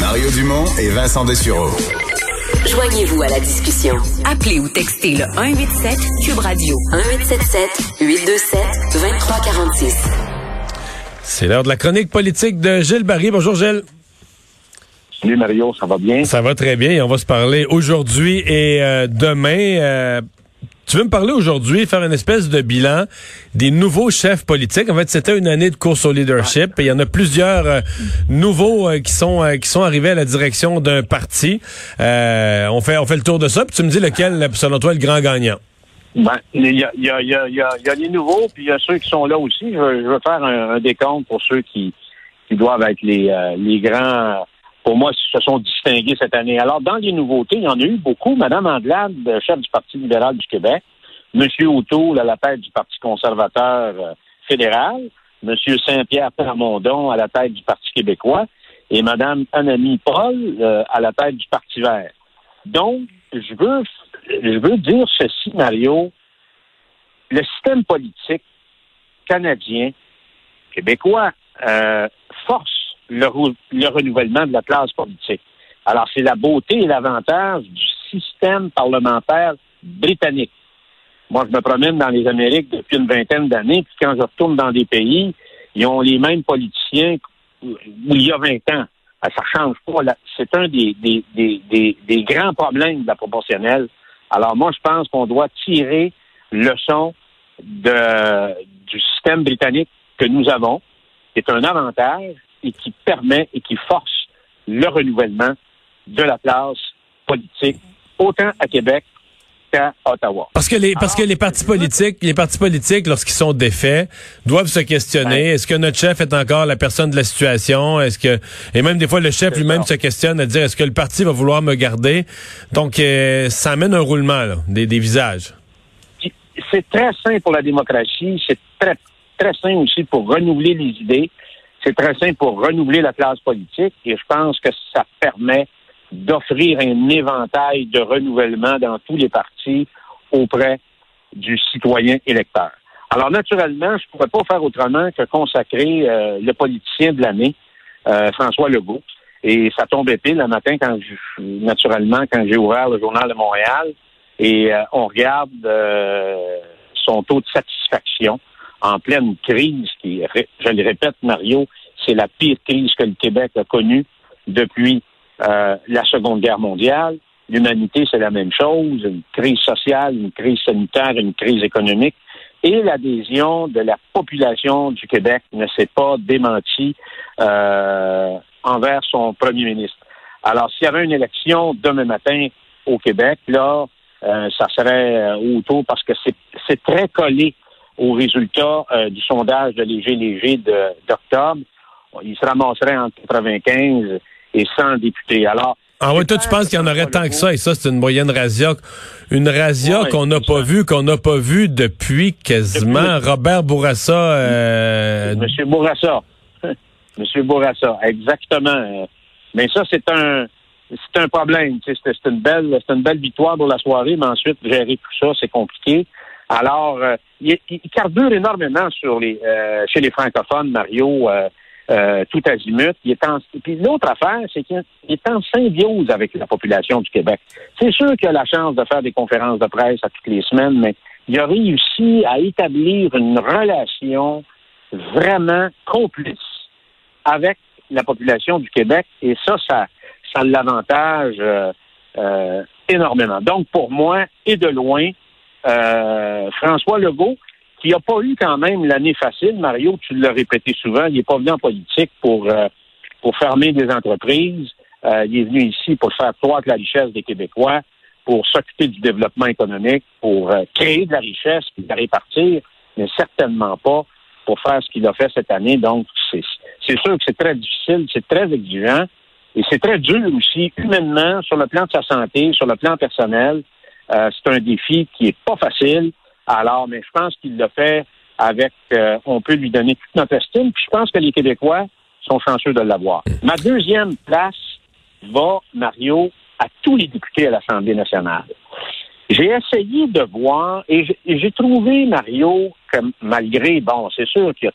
Mario Dumont et Vincent Dessureau. Joignez-vous à la discussion. Appelez ou textez le 187 Cube Radio 1877 827 2346. C'est l'heure de la chronique politique de Gilles Barry. Bonjour Gilles. Salut Mario, ça va bien? Ça va très bien et on va se parler aujourd'hui et euh, demain. Euh, tu veux me parler aujourd'hui, faire une espèce de bilan des nouveaux chefs politiques? En fait, c'était une année de course au leadership et il y en a plusieurs euh, nouveaux euh, qui sont euh, qui sont arrivés à la direction d'un parti. on fait on fait le tour de ça. Puis tu me dis lequel, selon toi, est le grand gagnant. Ben, il y a, y, a, y, a, y a les nouveaux, puis il y a ceux qui sont là aussi. Je veux, je veux faire un, un, décompte pour ceux qui, qui doivent être les, les grands pour moi, se sont distingués cette année. Alors, dans les nouveautés, il y en a eu beaucoup. Madame Andelade, chef du Parti libéral du Québec, Monsieur O'Toole à la tête du Parti conservateur euh, fédéral, Monsieur Saint-Pierre Plamondon à la tête du Parti québécois et Madame Anami Paul euh, à la tête du Parti vert. Donc, je veux, je veux dire ceci, Mario. Le système politique canadien, québécois, euh, force le, le renouvellement de la classe politique. Alors, c'est la beauté et l'avantage du système parlementaire britannique. Moi, je me promène dans les Amériques depuis une vingtaine d'années, puis quand je retourne dans des pays, ils ont les mêmes politiciens il y a 20 ans. Ah, ça change pas. C'est un des, grands problèmes de la proportionnelle. Alors, moi, je pense qu'on doit tirer leçon de, du système britannique que nous avons, qui est un avantage, et qui permet et qui force le renouvellement de la place politique, autant à Québec qu'à Ottawa. Parce que les, parce que les partis politiques, les partis politiques, lorsqu'ils sont défaits, doivent se questionner. Est-ce que notre chef est encore la personne de la situation? Est-ce que, et même des fois, le chef lui-même se questionne à dire, est-ce que le parti va vouloir me garder? Donc, euh, ça amène un roulement, là, des, des visages. C'est très sain pour la démocratie. C'est très, très sain aussi pour renouveler les idées. C'est très simple pour renouveler la classe politique et je pense que ça permet d'offrir un éventail de renouvellement dans tous les partis auprès du citoyen électeur. Alors, naturellement, je ne pourrais pas faire autrement que consacrer euh, le politicien de l'année, euh, François Legault. Et ça tombait pile le matin quand je, naturellement, quand j'ai ouvert le journal de Montréal et euh, on regarde son taux de satisfaction en pleine crise qui, je le répète, Mario, c'est la pire crise que le Québec a connue depuis euh, la Seconde Guerre mondiale. L'humanité, c'est la même chose, une crise sociale, une crise sanitaire, une crise économique. Et l'adhésion de la population du Québec ne s'est pas démentie euh, envers son premier ministre. Alors, s'il y avait une élection demain matin au Québec, là, euh, ça serait autour parce que c'est très collé au résultat euh, du sondage de Léger-Léger d'octobre, il se ramasserait entre 95 et 100 députés. Alors, ah oui, toi, tu penses qu'il y en aurait tant que ça, et ça, c'est une moyenne razzia. Une razzia qu'on n'a pas vue, qu'on n'a pas vue depuis quasiment Robert Bourassa. Euh... Monsieur Bourassa. Monsieur Bourassa, exactement. Mais ça, c'est un c'est un problème. C'est une belle c'est une belle victoire pour la soirée, mais ensuite, gérer tout ça, c'est compliqué. Alors, euh, il, il, carbure énormément sur les, euh, chez les francophones, Mario, euh, tout azimut. Il est en, puis l'autre affaire, c'est qu'il est en symbiose avec la population du Québec. C'est sûr qu'il a la chance de faire des conférences de presse à toutes les semaines, mais il a réussi à établir une relation vraiment complice avec la population du Québec, et ça, ça, ça l'avantage énormément. Donc, pour moi, et de loin, euh, François Legault, qui n'a pas eu quand même l'année facile. Mario, tu l'as répété souvent, il n'est pas venu en politique pour, euh, pour fermer des entreprises. Euh, il est venu ici pour faire croître la richesse des Québécois, pour s'occuper du développement économique, pour créer de la richesse, puis la répartir, mais certainement pas pour faire ce qu'il a fait cette année. Donc, c'est sûr que c'est très difficile, c'est très exigeant et c'est très dur aussi humainement sur le plan de sa santé, sur le plan personnel. Euh, c'est un défi qui est pas facile. Alors, mais je pense qu'il le fait avec, euh, on peut lui donner toute notre estime. Puis je pense que les Québécois sont chanceux de l'avoir. Ma deuxième place va, Mario, à tous les députés à l'Assemblée nationale. J'ai essayé de voir et j'ai trouvé, Mario, que malgré, bon, c'est sûr qu'il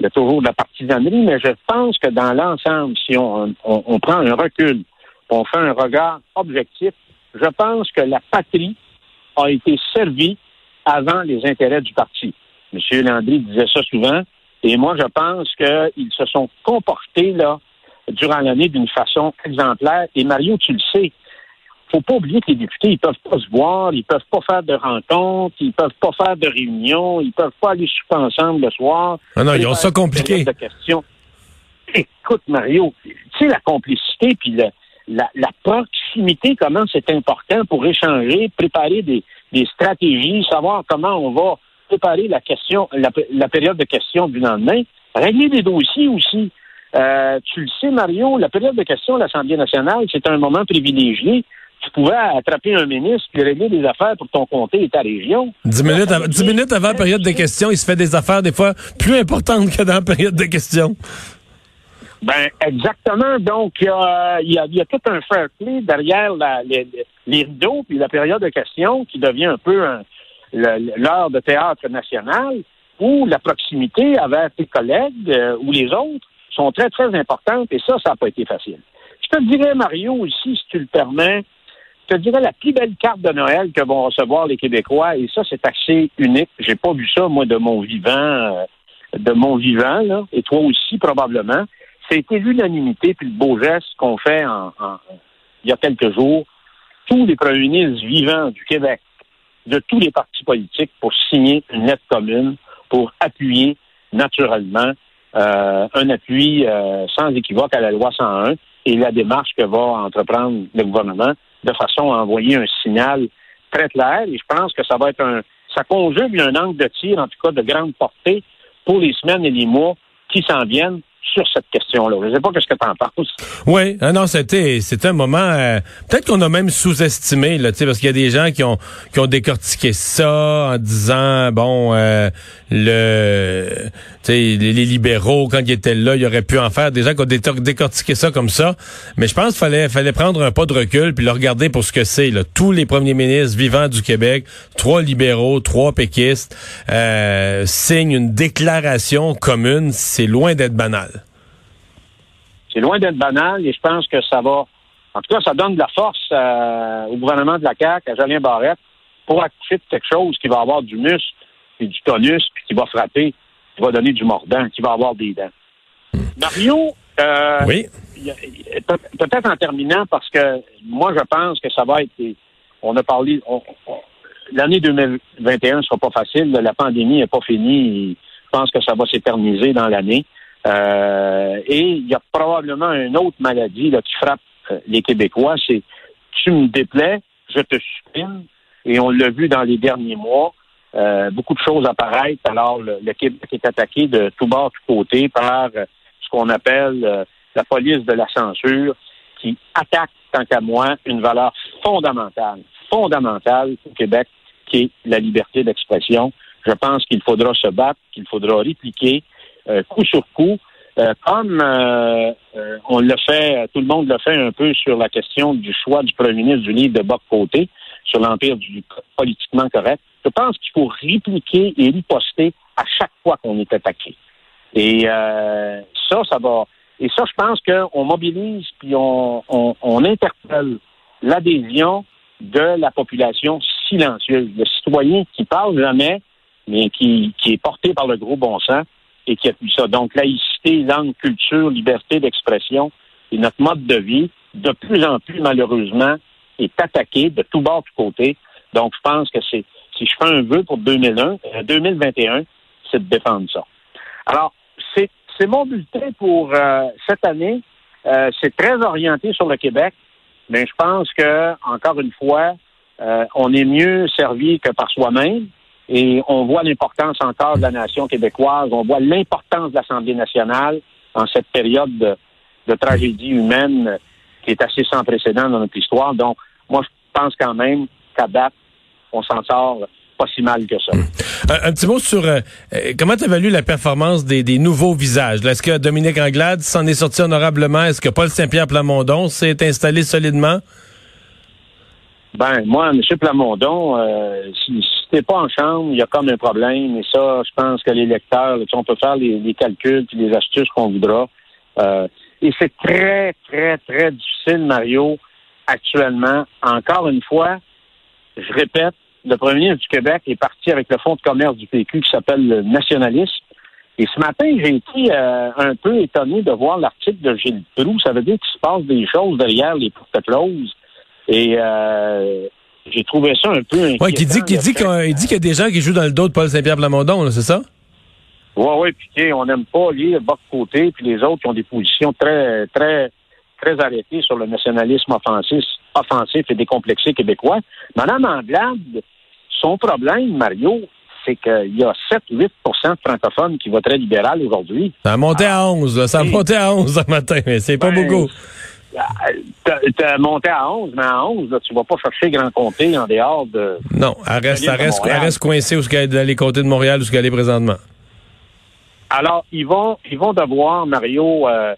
y, a toujours de la partisanerie, mais je pense que dans l'ensemble, si on, on, prend un recul, on fait un regard objectif, je pense que la patrie a été servie avant les intérêts du parti. M. Landry disait ça souvent, et moi, je pense qu'ils se sont comportés, là, durant l'année d'une façon exemplaire. Et Mario, tu le sais, faut pas oublier que les députés, ils peuvent pas se voir, ils peuvent pas faire de rencontres, ils peuvent pas faire de réunions, ils peuvent pas aller souper ensemble le soir. Ah non, ils ont ça compliqué. De Écoute, Mario, tu sais, la complicité puis la, proximité, comment c'est important pour échanger, préparer des, stratégies, savoir comment on va préparer la période de questions du lendemain, régler des dossiers aussi. Euh, tu le sais, Mario, la période de questions à l'Assemblée nationale, c'est un moment privilégié tu pouvais attraper un ministre et régler des affaires pour ton comté et ta région. Dix minutes, minutes avant la période de questions, il se fait des affaires des fois plus importantes que dans la période de questions. Ben exactement. Donc il y a, y, a, tout un fair play derrière les, rideaux puis la période de questions qui devient un peu l'heure de théâtre national où la proximité avec tes collègues euh, ou les autres sont très très importantes et ça ça n'a pas été facile. Je te dirais Mario aussi si tu le permets je te dirais la plus belle carte de Noël que vont recevoir les Québécois, et ça, c'est assez unique. J'ai pas vu ça, moi, de mon vivant, euh, de mon vivant, là, et toi aussi, probablement. C'était l'unanimité puis le beau geste qu'on fait en, il y a quelques jours. Tous les premiers ministres vivants du Québec, de tous les partis politiques, pour signer une lettre commune, pour appuyer naturellement euh, un appui euh, sans équivoque à la loi 101 et la démarche que va entreprendre le gouvernement de façon à envoyer un signal très clair. Et je pense que ça va être un, ça conjugue un angle de tir, en tout cas de grande portée, pour les semaines et les mois qui s'en viennent sur cette question-là. Je ne sais pas ce que tu en penses. Oui, ah non, c'était c'était un moment euh, peut-être qu'on a même sous-estimé là, parce qu'il y a des gens qui ont qui ont décortiqué ça en disant bon euh, le les, libéraux quand ils étaient là, ils auraient pu en faire des gens qui ont décortiqué ça comme ça, mais je pense qu'il fallait fallait prendre un pas de recul puis le regarder pour ce que c'est tous les premiers ministres vivants du Québec, trois libéraux, trois péquistes euh, signent une déclaration commune, c'est loin d'être banal. C'est loin d'être banal et je pense que ça va. En tout cas, ça donne de la force euh, au gouvernement de la CAQ, à Jolien Barrette, pour accoucher de quelque chose qui va avoir du muscle et du tonus, puis qui va frapper, qui va donner du mordant, qui va avoir des dents. Mario, euh, oui? peut-être en terminant, parce que moi, je pense que ça va être. On a parlé. L'année 2021 ne sera pas facile. La pandémie n'est pas finie. Je pense que ça va s'éterniser dans l'année. Euh, et il y a probablement une autre maladie là, qui frappe euh, les Québécois, c'est tu me déplais, je te supprime. Et on l'a vu dans les derniers mois. Euh, beaucoup de choses apparaissent. Alors, le, Québec est attaqué de tout bord, tout côté par ce qu'on appelle la police de la censure, qui attaque, tant qu'à moi, une valeur fondamentale, fondamentale au Québec, qui est la liberté d'expression. Je pense qu'il faudra se battre, qu'il faudra répliquer, coup sur coup, euh, comme euh, on le fait, tout le monde le fait un peu sur la question du choix du premier ministre du livre de Boc Côté sur l'empire du politiquement correct. Je pense qu'il faut répliquer et riposter à chaque fois qu'on est attaqué. Et ça, ça va. Et ça, je pense qu'on mobilise puis on, on interpelle l'adhésion de la population silencieuse, le citoyen qui parle jamais, mais qui, qui est porté par le gros bon sens et qui appuie ça. Donc, laïcité, langue, culture, liberté d'expression et notre mode de vie, de plus en plus, malheureusement, est attaqué de tout bord, de tout côté. Donc, je pense que c'est, si je fais un vœu pour 2001, 2021, euh, c'est de défendre ça. Alors, c'est, c'est mon bulletin pour euh, cette année. Euh, c'est très orienté sur le Québec, mais je pense que, encore une fois, on est mieux servi que par soi-même. Et on voit l'importance encore de la nation québécoise, on voit l'importance de l'Assemblée nationale. en cette période de, tragédie humaine qui est assez sans précédent dans notre histoire. Donc, moi, je pense quand même qu'à date, on s'en sort pas si mal que ça. Un, un petit mot sur euh, euh, comment tu évalues la performance des, des nouveaux visages? Est-ce que Dominique Anglade s'en est sorti honorablement? Est-ce que Paul Saint-Pierre Plamondon s'est installé solidement? Ben, moi, M. Plamondon, euh, si, si t'es pas en chambre, il y a comme un problème. Et ça, je pense que les lecteurs, là, on peut faire les, les calculs puis les astuces qu'on voudra. Euh, et c'est très, très, très difficile, Mario, actuellement. Encore une fois, je répète, le premier ministre du Québec est parti avec le fonds de commerce du PQ qui s'appelle le nationalisme. Et ce matin, j'ai été euh, un peu étonné de voir l'article de Gilles Proux. Ça veut dire qu'il se passe des choses derrière les portes closes. Et euh, j'ai trouvé ça un peu inquiétant. Ouais, qui dit, qui dit qu'il il dit qu'il y a des gens qui jouent dans le dos de Paul Saint-Pierre Plamondon, c'est ça? Oui, oui, puis tu sais, on n'aime pas lire de côté, puis les autres qui ont des positions très, très, très arrêtées sur le nationalisme offensif, offensif et décomplexé québécois. Madame Anglade, son problème, Mario, c'est qu'il y a 7-8% de francophones qui voteraient libéral aujourd'hui. Ça a monté à 11, là. Ça a oui. monté à 11 ce matin, mais c'est pas Ben, beaucoup. T'as monté à 11, mais à 11, là, tu vas pas chercher grand comté en dehors de... Non, elle reste, elle reste, elle reste coincée où est dans les côtés de Montréal, où ce qu'elle est présentement. Alors, ils vont, ils vont devoir, Mario, euh,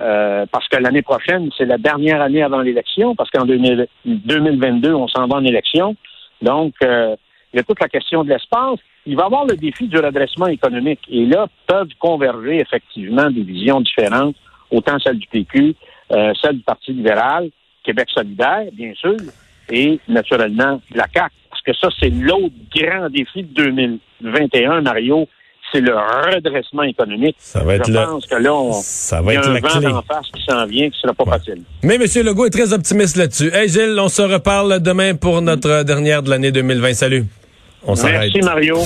euh, parce que l'année prochaine, c'est la dernière année avant l'élection, parce qu'en 2000 2022, on s'en va en élection. Donc, euh, il y a toute la question de l'espace. Il va y avoir le défi du redressement économique. Et là, peuvent converger effectivement des visions différentes, autant celle du PQ, euh, celle du Parti libéral, Québec solidaire, bien sûr, et naturellement la CAQ. Parce que ça, c'est l'autre grand défi de 2021, Mario, c'est le redressement économique. Ça va être Je le- pense que là, on, Ça il va y a être un la vent clé. d'en face qui s'en vient, qui sera pas facile. Mais M. Legault est très optimiste là-dessus. Hey Gilles, on se reparle demain pour notre dernière de l'année 2020. Salut. On. Merci, Mario.